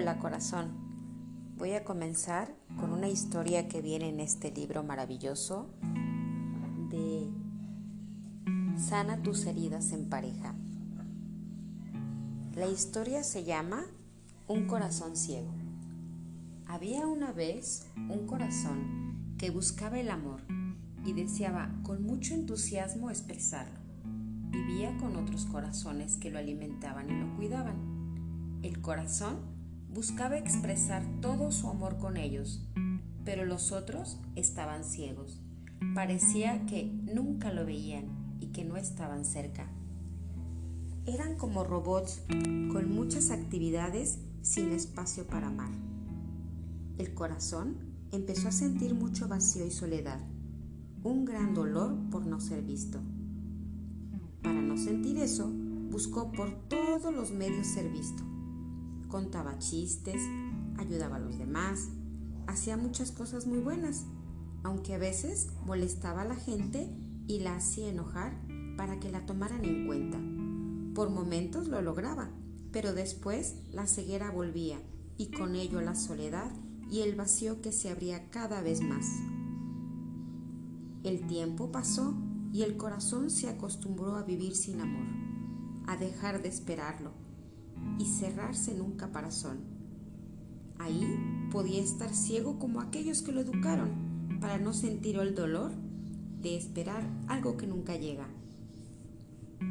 Hola corazón, voy a comenzar con una historia que viene en este libro maravilloso de Sana tus heridas en pareja. La historia se llama Un corazón ciego. Había una vez un corazón que buscaba el amor y deseaba con mucho entusiasmo expresarlo. Vivía con otros corazones que lo alimentaban y lo cuidaban. El corazón Buscaba expresar todo su amor con ellos, pero los otros estaban ciegos. Parecía que nunca lo veían y que no estaban cerca. Eran como robots con muchas actividades sin espacio para amar. El corazón empezó a sentir mucho vacío y soledad, un gran dolor por no ser visto. Para no sentir eso, buscó por todos los medios ser visto contaba chistes, ayudaba a los demás, hacía muchas cosas muy buenas, aunque a veces molestaba a la gente y la hacía enojar para que la tomaran en cuenta. Por momentos lo lograba, pero después la ceguera volvía y con ello la soledad y el vacío que se abría cada vez más. El tiempo pasó y el corazón se acostumbró a vivir sin amor, a dejar de esperarlo, y cerrarse en un caparazón. Ahí podía estar ciego como aquellos que lo educaron para no sentir el dolor de esperar algo que nunca llega.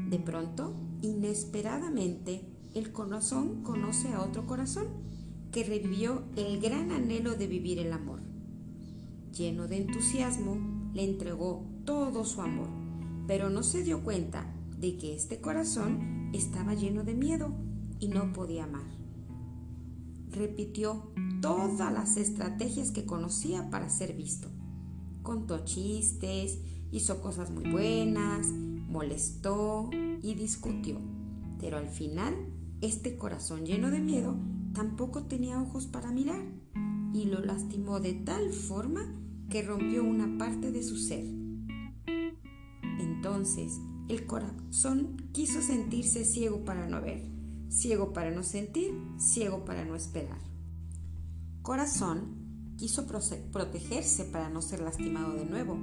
De pronto, inesperadamente, el corazón conoce a otro corazón que revivió el gran anhelo de vivir el amor. Lleno de entusiasmo, le entregó todo su amor, pero no se dio cuenta de que este corazón estaba lleno de miedo y no podía amar. Repitió todas las estrategias que conocía para ser visto. Contó chistes, hizo cosas muy buenas, molestó y discutió. Pero al final, este corazón lleno de miedo tampoco tenía ojos para mirar y lo lastimó de tal forma que rompió una parte de su ser. Entonces, el corazón quiso sentirse ciego para no ver ciego para no sentir, ciego para no esperar. Corazón quiso protegerse para no ser lastimado de nuevo,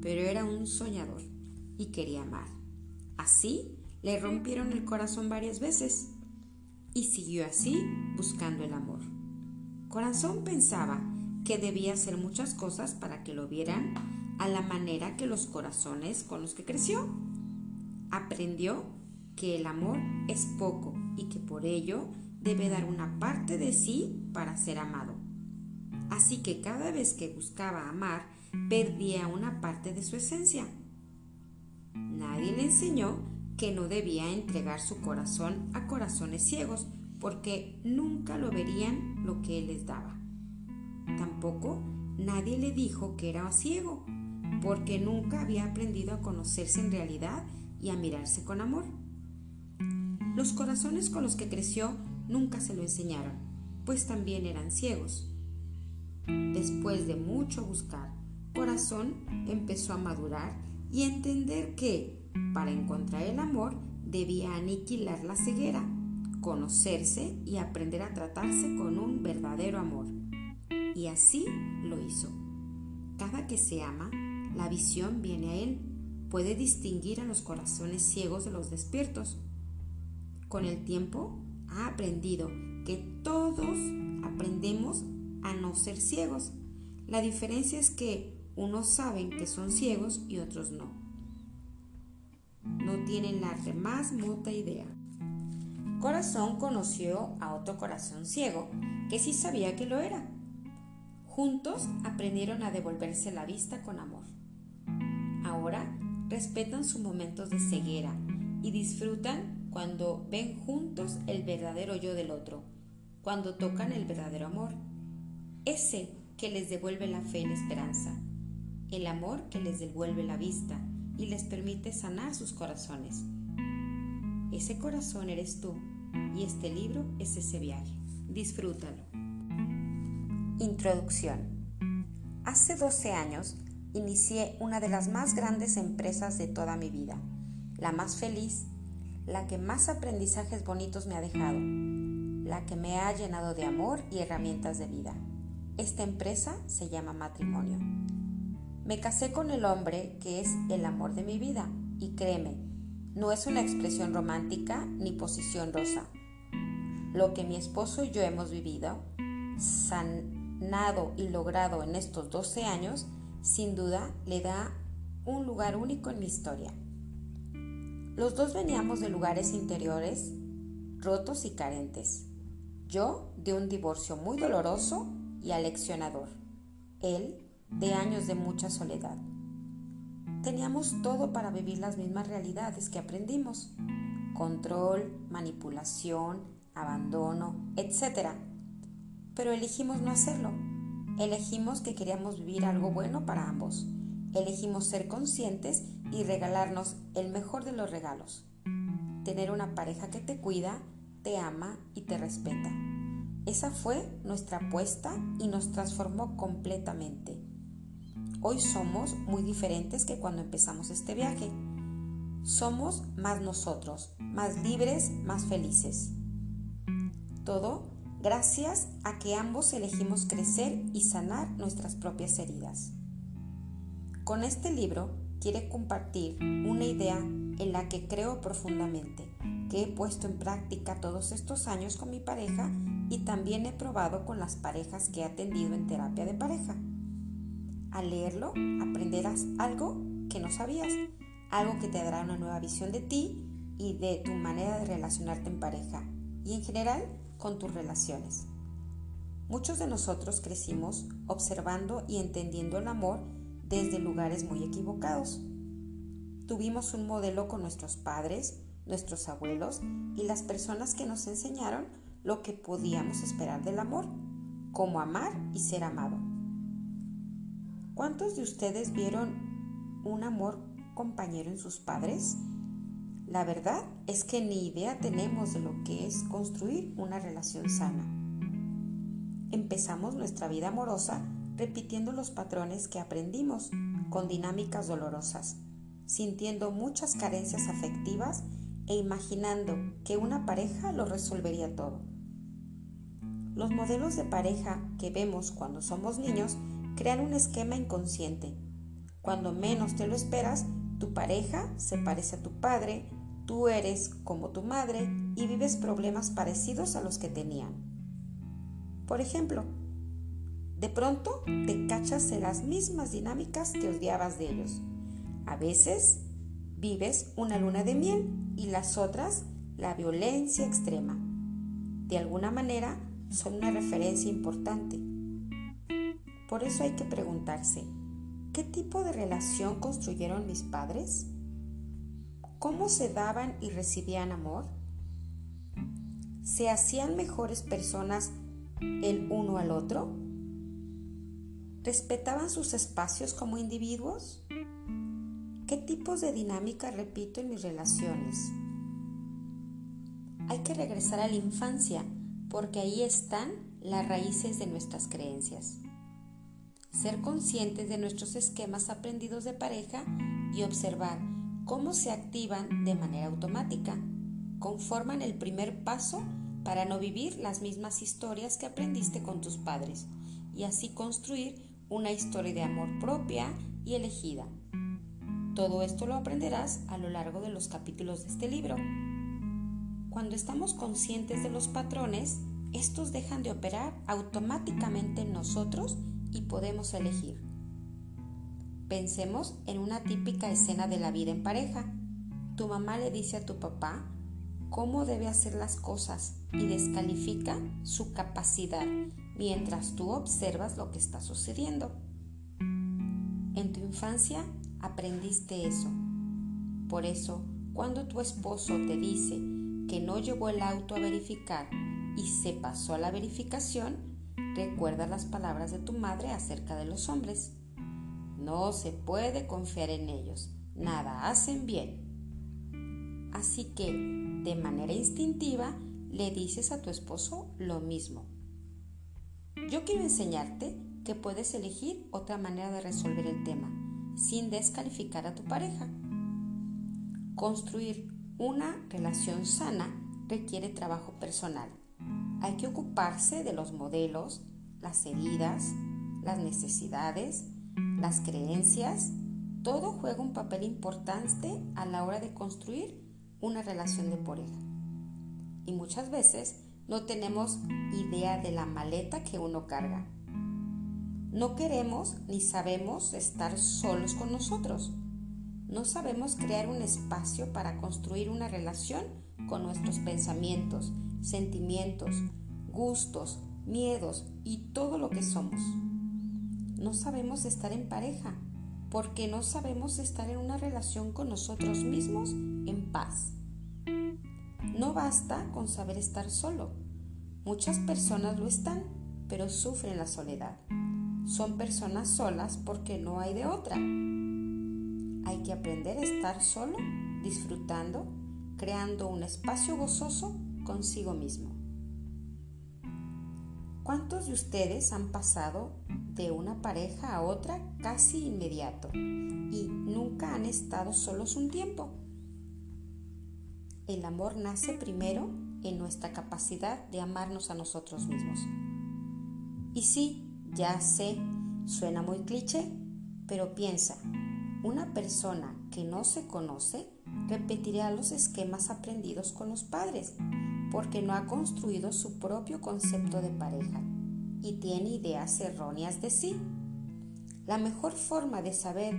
pero era un soñador y quería amar. Así le rompieron el corazón varias veces y siguió así buscando el amor. Corazón pensaba que debía hacer muchas cosas para que lo vieran a la manera que los corazones con los que creció. Aprendió que el amor es poco y que por ello debe dar una parte de sí para ser amado. Así que cada vez que buscaba amar, perdía una parte de su esencia. Nadie le enseñó que no debía entregar su corazón a corazones ciegos, porque nunca lo verían lo que él les daba. Tampoco nadie le dijo que era ciego, porque nunca había aprendido a conocerse en realidad y a mirarse con amor. Los corazones con los que creció nunca se lo enseñaron, pues también eran ciegos. Después de mucho buscar, Corazón empezó a madurar y a entender que, para encontrar el amor, debía aniquilar la ceguera, conocerse y aprender a tratarse con un verdadero amor. Y así lo hizo. Cada que se ama, la visión viene a él, puede distinguir a los corazones ciegos de los despiertos con el tiempo ha aprendido que todos aprendemos a no ser ciegos. La diferencia es que unos saben que son ciegos y otros no. No tienen la más mota idea. Corazón conoció a otro corazón ciego que sí sabía que lo era. Juntos aprendieron a devolverse la vista con amor. Ahora respetan sus momentos de ceguera y disfrutan cuando ven juntos el verdadero yo del otro, cuando tocan el verdadero amor, ese que les devuelve la fe y la esperanza, el amor que les devuelve la vista y les permite sanar sus corazones. Ese corazón eres tú y este libro es ese viaje. Disfrútalo. Introducción. Hace 12 años inicié una de las más grandes empresas de toda mi vida, la más feliz la que más aprendizajes bonitos me ha dejado, la que me ha llenado de amor y herramientas de vida. Esta empresa se llama matrimonio. Me casé con el hombre que es el amor de mi vida y créeme, no es una expresión romántica ni posición rosa. Lo que mi esposo y yo hemos vivido, sanado y logrado en estos 12 años, sin duda le da un lugar único en mi historia. Los dos veníamos de lugares interiores rotos y carentes. Yo de un divorcio muy doloroso y aleccionador. Él de años de mucha soledad. Teníamos todo para vivir las mismas realidades que aprendimos. Control, manipulación, abandono, etc. Pero elegimos no hacerlo. Elegimos que queríamos vivir algo bueno para ambos. Elegimos ser conscientes y regalarnos el mejor de los regalos. Tener una pareja que te cuida, te ama y te respeta. Esa fue nuestra apuesta y nos transformó completamente. Hoy somos muy diferentes que cuando empezamos este viaje. Somos más nosotros, más libres, más felices. Todo gracias a que ambos elegimos crecer y sanar nuestras propias heridas. Con este libro quiere compartir una idea en la que creo profundamente, que he puesto en práctica todos estos años con mi pareja y también he probado con las parejas que he atendido en terapia de pareja. Al leerlo aprenderás algo que no sabías, algo que te dará una nueva visión de ti y de tu manera de relacionarte en pareja y en general con tus relaciones. Muchos de nosotros crecimos observando y entendiendo el amor desde lugares muy equivocados. Tuvimos un modelo con nuestros padres, nuestros abuelos y las personas que nos enseñaron lo que podíamos esperar del amor, cómo amar y ser amado. ¿Cuántos de ustedes vieron un amor compañero en sus padres? La verdad es que ni idea tenemos de lo que es construir una relación sana. Empezamos nuestra vida amorosa repitiendo los patrones que aprendimos con dinámicas dolorosas, sintiendo muchas carencias afectivas e imaginando que una pareja lo resolvería todo. Los modelos de pareja que vemos cuando somos niños crean un esquema inconsciente. Cuando menos te lo esperas, tu pareja se parece a tu padre, tú eres como tu madre y vives problemas parecidos a los que tenían. Por ejemplo, de pronto te cachas en las mismas dinámicas que odiabas de ellos. A veces vives una luna de miel y las otras la violencia extrema. De alguna manera son una referencia importante. Por eso hay que preguntarse, ¿qué tipo de relación construyeron mis padres? ¿Cómo se daban y recibían amor? ¿Se hacían mejores personas el uno al otro? ¿Respetaban sus espacios como individuos? ¿Qué tipos de dinámica repito en mis relaciones? Hay que regresar a la infancia porque ahí están las raíces de nuestras creencias. Ser conscientes de nuestros esquemas aprendidos de pareja y observar cómo se activan de manera automática conforman el primer paso para no vivir las mismas historias que aprendiste con tus padres y así construir una historia de amor propia y elegida. Todo esto lo aprenderás a lo largo de los capítulos de este libro. Cuando estamos conscientes de los patrones, estos dejan de operar automáticamente en nosotros y podemos elegir. Pensemos en una típica escena de la vida en pareja. Tu mamá le dice a tu papá cómo debe hacer las cosas y descalifica su capacidad mientras tú observas lo que está sucediendo. En tu infancia aprendiste eso. Por eso, cuando tu esposo te dice que no llevó el auto a verificar y se pasó a la verificación, recuerda las palabras de tu madre acerca de los hombres. No se puede confiar en ellos, nada hacen bien. Así que, de manera instintiva, le dices a tu esposo lo mismo. Yo quiero enseñarte que puedes elegir otra manera de resolver el tema sin descalificar a tu pareja. Construir una relación sana requiere trabajo personal. hay que ocuparse de los modelos, las heridas, las necesidades, las creencias. Todo juega un papel importante a la hora de construir una relación de pareja. Y muchas veces no tenemos idea de la maleta que uno carga. No queremos ni sabemos estar solos con nosotros. No sabemos crear un espacio para construir una relación con nuestros pensamientos, sentimientos, gustos, miedos y todo lo que somos. No sabemos estar en pareja porque no sabemos estar en una relación con nosotros mismos en paz. No basta con saber estar solo. Muchas personas lo están, pero sufren la soledad. Son personas solas porque no hay de otra. Hay que aprender a estar solo, disfrutando, creando un espacio gozoso consigo mismo. ¿Cuántos de ustedes han pasado de una pareja a otra casi inmediato y nunca han estado solos un tiempo? El amor nace primero en nuestra capacidad de amarnos a nosotros mismos. Y sí, ya sé, suena muy cliché, pero piensa, una persona que no se conoce repetirá los esquemas aprendidos con los padres porque no ha construido su propio concepto de pareja y tiene ideas erróneas de sí. La mejor forma de saber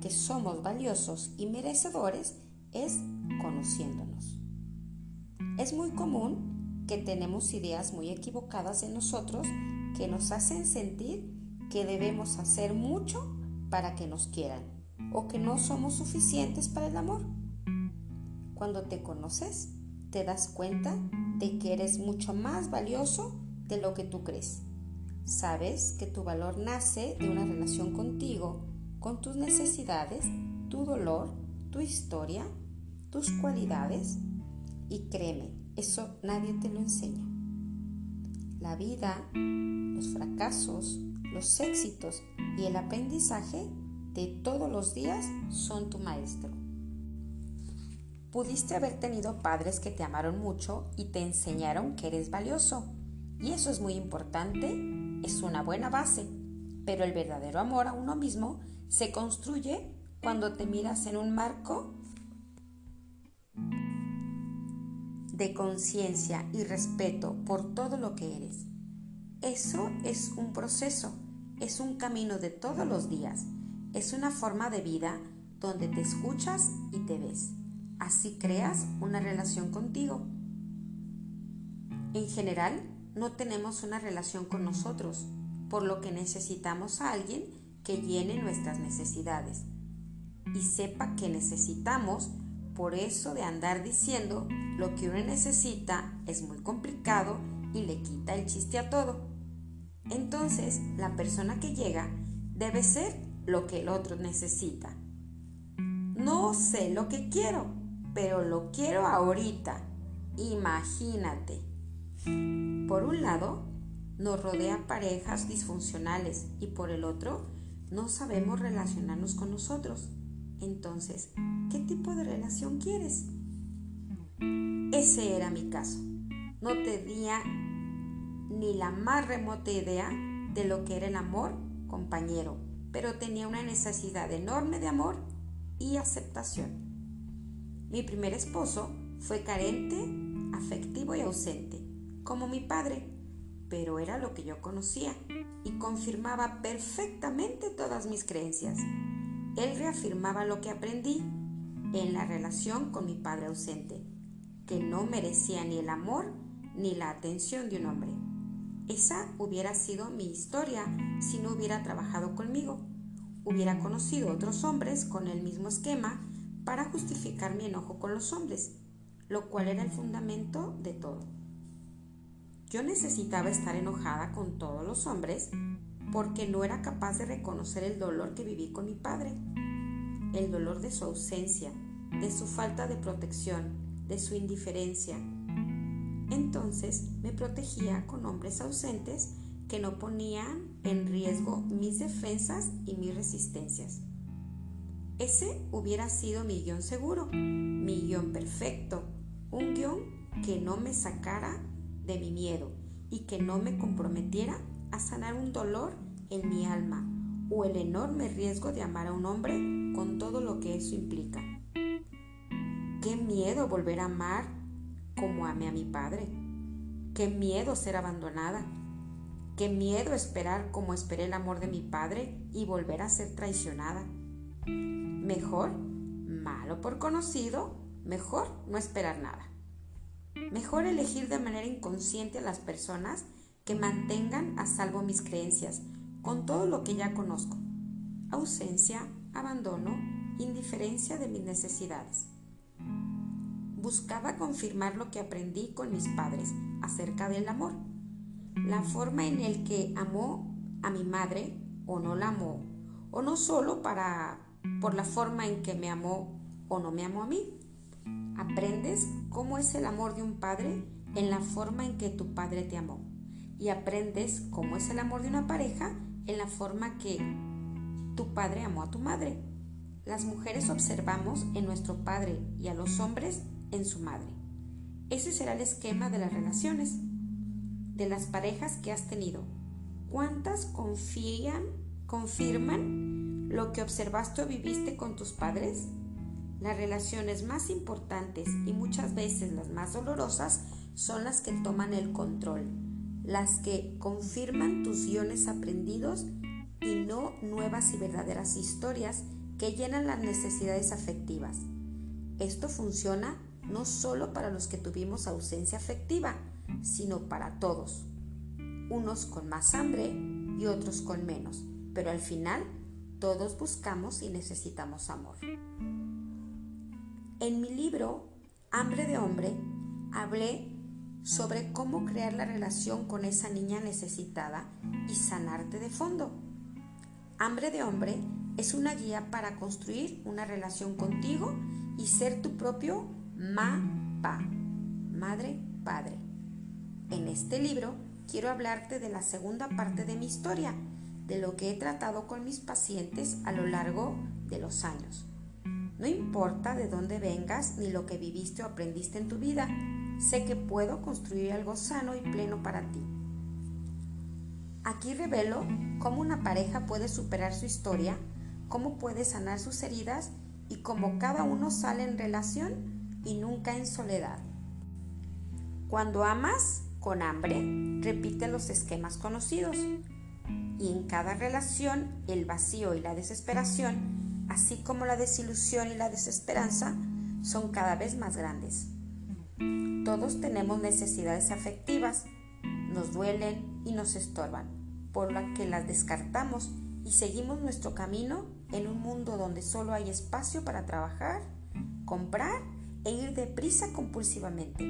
que somos valiosos y merecedores es conociéndonos. Es muy común que tenemos ideas muy equivocadas en nosotros que nos hacen sentir que debemos hacer mucho para que nos quieran o que no somos suficientes para el amor. Cuando te conoces, te das cuenta de que eres mucho más valioso de lo que tú crees. Sabes que tu valor nace de una relación contigo, con tus necesidades, tu dolor, tu historia, tus cualidades. Y créeme, eso nadie te lo enseña. La vida, los fracasos, los éxitos y el aprendizaje de todos los días son tu maestro. Pudiste haber tenido padres que te amaron mucho y te enseñaron que eres valioso. Y eso es muy importante, es una buena base. Pero el verdadero amor a uno mismo se construye cuando te miras en un marco de conciencia y respeto por todo lo que eres. Eso es un proceso, es un camino de todos los días, es una forma de vida donde te escuchas y te ves. Así creas una relación contigo. En general, no tenemos una relación con nosotros, por lo que necesitamos a alguien que llene nuestras necesidades y sepa que necesitamos, por eso de andar diciendo lo que uno necesita es muy complicado y le quita el chiste a todo. Entonces, la persona que llega debe ser lo que el otro necesita. No sé lo que quiero, pero lo quiero ahorita. Imagínate. Por un lado, nos rodea parejas disfuncionales y por el otro, no sabemos relacionarnos con nosotros. Entonces, ¿qué tipo de relación quieres? Ese era mi caso. No tenía ni la más remota idea de lo que era el amor compañero, pero tenía una necesidad enorme de amor y aceptación. Mi primer esposo fue carente, afectivo y ausente, como mi padre, pero era lo que yo conocía y confirmaba perfectamente todas mis creencias. Él reafirmaba lo que aprendí en la relación con mi padre ausente, que no merecía ni el amor ni la atención de un hombre. Esa hubiera sido mi historia si no hubiera trabajado conmigo. Hubiera conocido otros hombres con el mismo esquema para justificar mi enojo con los hombres, lo cual era el fundamento de todo. Yo necesitaba estar enojada con todos los hombres porque no era capaz de reconocer el dolor que viví con mi padre, el dolor de su ausencia, de su falta de protección, de su indiferencia. Entonces me protegía con hombres ausentes que no ponían en riesgo mis defensas y mis resistencias. Ese hubiera sido mi guion seguro, mi guion perfecto, un guion que no me sacara de mi miedo y que no me comprometiera a sanar un dolor en mi alma o el enorme riesgo de amar a un hombre con todo lo que eso implica. Qué miedo volver a amar como amé a mi padre. Qué miedo ser abandonada. Qué miedo esperar como esperé el amor de mi padre y volver a ser traicionada. Mejor, malo por conocido, mejor no esperar nada. Mejor elegir de manera inconsciente a las personas que mantengan a salvo mis creencias con todo lo que ya conozco. Ausencia, abandono, indiferencia de mis necesidades. Buscaba confirmar lo que aprendí con mis padres acerca del amor. La forma en el que amó a mi madre o no la amó, o no solo para por la forma en que me amó o no me amó a mí. Aprendes cómo es el amor de un padre en la forma en que tu padre te amó. Y aprendes cómo es el amor de una pareja en la forma que tu padre amó a tu madre. Las mujeres observamos en nuestro padre y a los hombres en su madre. Ese será el esquema de las relaciones, de las parejas que has tenido. ¿Cuántas confían, confirman lo que observaste o viviste con tus padres? Las relaciones más importantes y muchas veces las más dolorosas son las que toman el control, las que confirman tus guiones aprendidos y no nuevas y verdaderas historias que llenan las necesidades afectivas. Esto funciona no solo para los que tuvimos ausencia afectiva, sino para todos. Unos con más hambre y otros con menos, pero al final todos buscamos y necesitamos amor. En mi libro, Hambre de Hombre, hablé sobre cómo crear la relación con esa niña necesitada y sanarte de fondo. Hambre de Hombre es una guía para construir una relación contigo y ser tu propio ma-pa, madre-padre. En este libro quiero hablarte de la segunda parte de mi historia, de lo que he tratado con mis pacientes a lo largo de los años. No importa de dónde vengas ni lo que viviste o aprendiste en tu vida, sé que puedo construir algo sano y pleno para ti. Aquí revelo cómo una pareja puede superar su historia, cómo puede sanar sus heridas y cómo cada uno sale en relación y nunca en soledad. Cuando amas con hambre, repite los esquemas conocidos. Y en cada relación, el vacío y la desesperación así como la desilusión y la desesperanza, son cada vez más grandes. Todos tenemos necesidades afectivas, nos duelen y nos estorban, por lo que las descartamos y seguimos nuestro camino en un mundo donde solo hay espacio para trabajar, comprar e ir deprisa compulsivamente.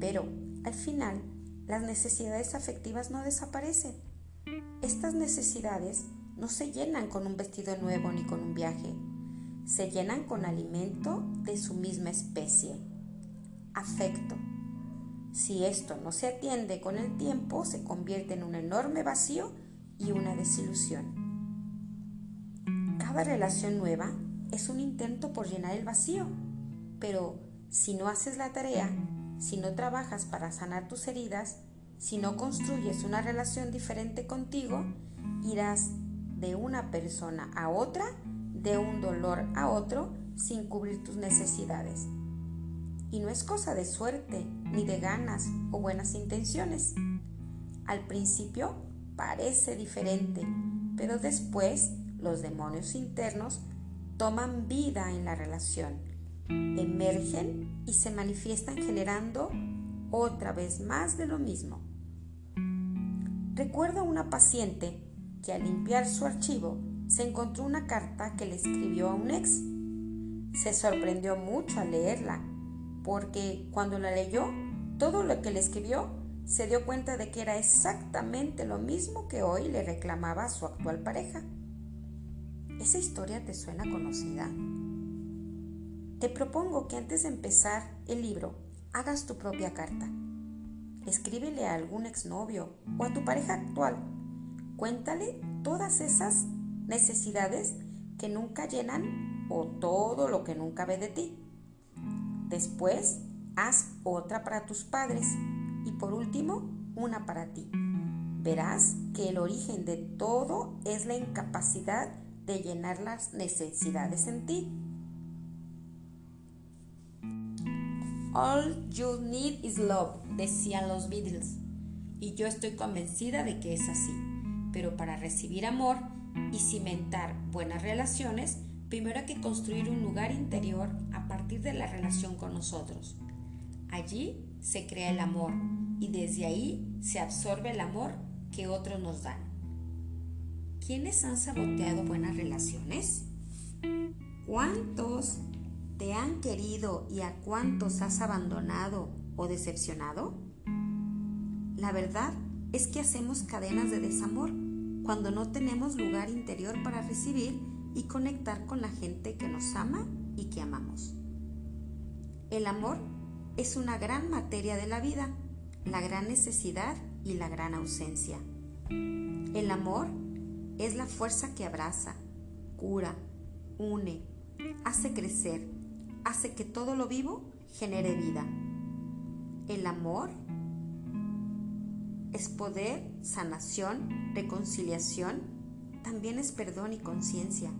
Pero, al final, las necesidades afectivas no desaparecen. Estas necesidades no se llenan con un vestido nuevo ni con un viaje, se llenan con alimento de su misma especie, afecto. Si esto no se atiende con el tiempo, se convierte en un enorme vacío y una desilusión. Cada relación nueva es un intento por llenar el vacío, pero si no haces la tarea, si no trabajas para sanar tus heridas, si no construyes una relación diferente contigo, irás de una persona a otra, de un dolor a otro, sin cubrir tus necesidades. Y no es cosa de suerte, ni de ganas o buenas intenciones. Al principio parece diferente, pero después los demonios internos toman vida en la relación, emergen y se manifiestan generando otra vez más de lo mismo. Recuerdo a una paciente que al limpiar su archivo se encontró una carta que le escribió a un ex. Se sorprendió mucho al leerla, porque cuando la leyó, todo lo que le escribió se dio cuenta de que era exactamente lo mismo que hoy le reclamaba a su actual pareja. ¿Esa historia te suena conocida? Te propongo que antes de empezar el libro hagas tu propia carta. Escríbele a algún exnovio o a tu pareja actual Cuéntale todas esas necesidades que nunca llenan o todo lo que nunca ve de ti. Después, haz otra para tus padres y por último, una para ti. Verás que el origen de todo es la incapacidad de llenar las necesidades en ti. All you need is love, decían los Beatles. Y yo estoy convencida de que es así. Pero para recibir amor y cimentar buenas relaciones, primero hay que construir un lugar interior a partir de la relación con nosotros. Allí se crea el amor y desde ahí se absorbe el amor que otros nos dan. ¿Quiénes han saboteado buenas relaciones? ¿Cuántos te han querido y a cuántos has abandonado o decepcionado? La verdad es que hacemos cadenas de desamor cuando no tenemos lugar interior para recibir y conectar con la gente que nos ama y que amamos. El amor es una gran materia de la vida, la gran necesidad y la gran ausencia. El amor es la fuerza que abraza, cura, une, hace crecer, hace que todo lo vivo genere vida. El amor es poder, sanación, reconciliación, también es perdón y conciencia,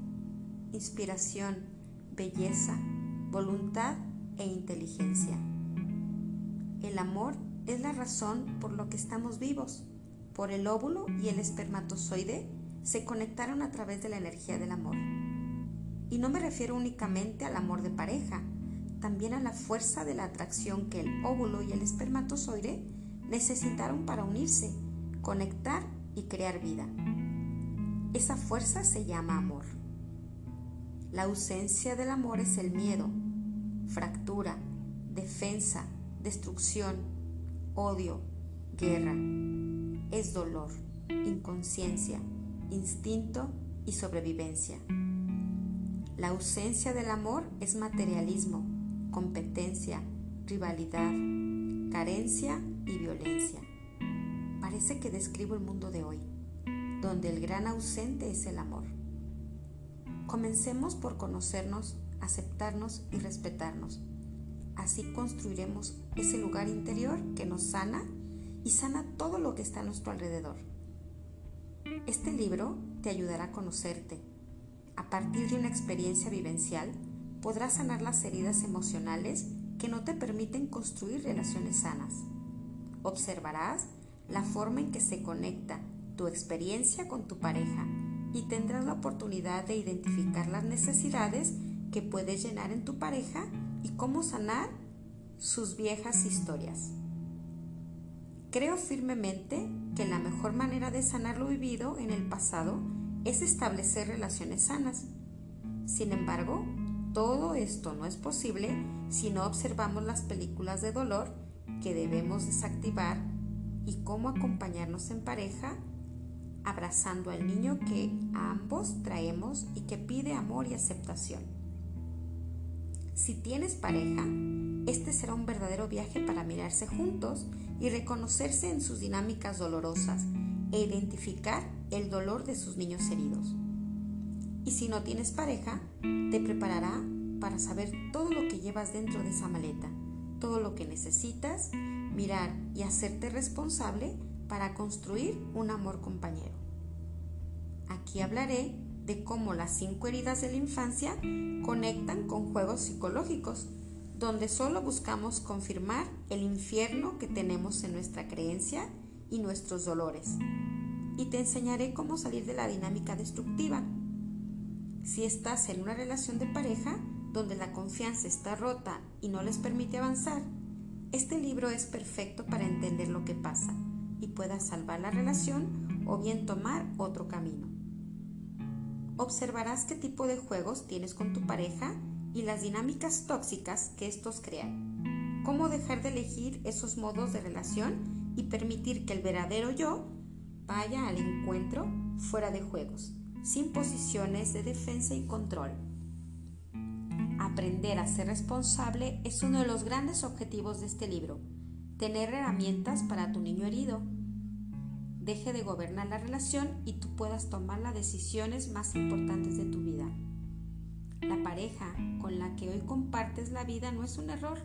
inspiración, belleza, voluntad e inteligencia. El amor es la razón por lo que estamos vivos. Por el óvulo y el espermatozoide se conectaron a través de la energía del amor. Y no me refiero únicamente al amor de pareja, también a la fuerza de la atracción que el óvulo y el espermatozoide necesitaron para unirse, conectar y crear vida. Esa fuerza se llama amor. La ausencia del amor es el miedo, fractura, defensa, destrucción, odio, guerra. Es dolor, inconsciencia, instinto y sobrevivencia. La ausencia del amor es materialismo, competencia, rivalidad, carencia y violencia. Parece que describo el mundo de hoy, donde el gran ausente es el amor. Comencemos por conocernos, aceptarnos y respetarnos. Así construiremos ese lugar interior que nos sana y sana todo lo que está a nuestro alrededor. Este libro te ayudará a conocerte. A partir de una experiencia vivencial, podrás sanar las heridas emocionales que no te permiten construir relaciones sanas. Observarás la forma en que se conecta tu experiencia con tu pareja y tendrás la oportunidad de identificar las necesidades que puedes llenar en tu pareja y cómo sanar sus viejas historias. Creo firmemente que la mejor manera de sanar lo vivido en el pasado es establecer relaciones sanas. Sin embargo, todo esto no es posible si no observamos las películas de dolor que debemos desactivar y cómo acompañarnos en pareja abrazando al niño que ambos traemos y que pide amor y aceptación. Si tienes pareja, este será un verdadero viaje para mirarse juntos y reconocerse en sus dinámicas dolorosas e identificar el dolor de sus niños heridos. Y si no tienes pareja, te preparará para saber todo lo que llevas dentro de esa maleta, todo lo que necesitas, mirar y hacerte responsable para construir un amor compañero. Aquí hablaré de cómo las cinco heridas de la infancia conectan con juegos psicológicos, donde solo buscamos confirmar el infierno que tenemos en nuestra creencia y nuestros dolores. Y te enseñaré cómo salir de la dinámica destructiva. Si estás en una relación de pareja donde la confianza está rota y no les permite avanzar, este libro es perfecto para entender lo que pasa y puedas salvar la relación o bien tomar otro camino. Observarás qué tipo de juegos tienes con tu pareja y las dinámicas tóxicas que estos crean. Cómo dejar de elegir esos modos de relación y permitir que el verdadero yo vaya al encuentro fuera de juegos, sin posiciones de defensa y control. Aprender a ser responsable es uno de los grandes objetivos de este libro. Tener herramientas para tu niño herido. Deje de gobernar la relación y tú puedas tomar las decisiones más importantes de tu vida. La pareja con la que hoy compartes la vida no es un error,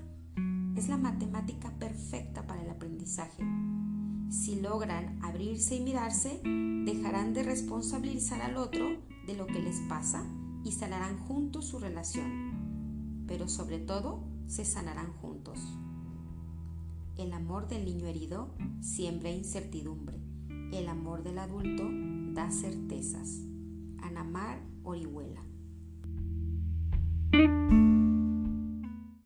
es la matemática perfecta para el aprendizaje. Si logran abrirse y mirarse, dejarán de responsabilizar al otro de lo que les pasa y sanarán juntos su relación. Pero sobre todo, se sanarán juntos. El amor del niño herido siembra incertidumbre. El amor del adulto da certezas. Anamar Orihuela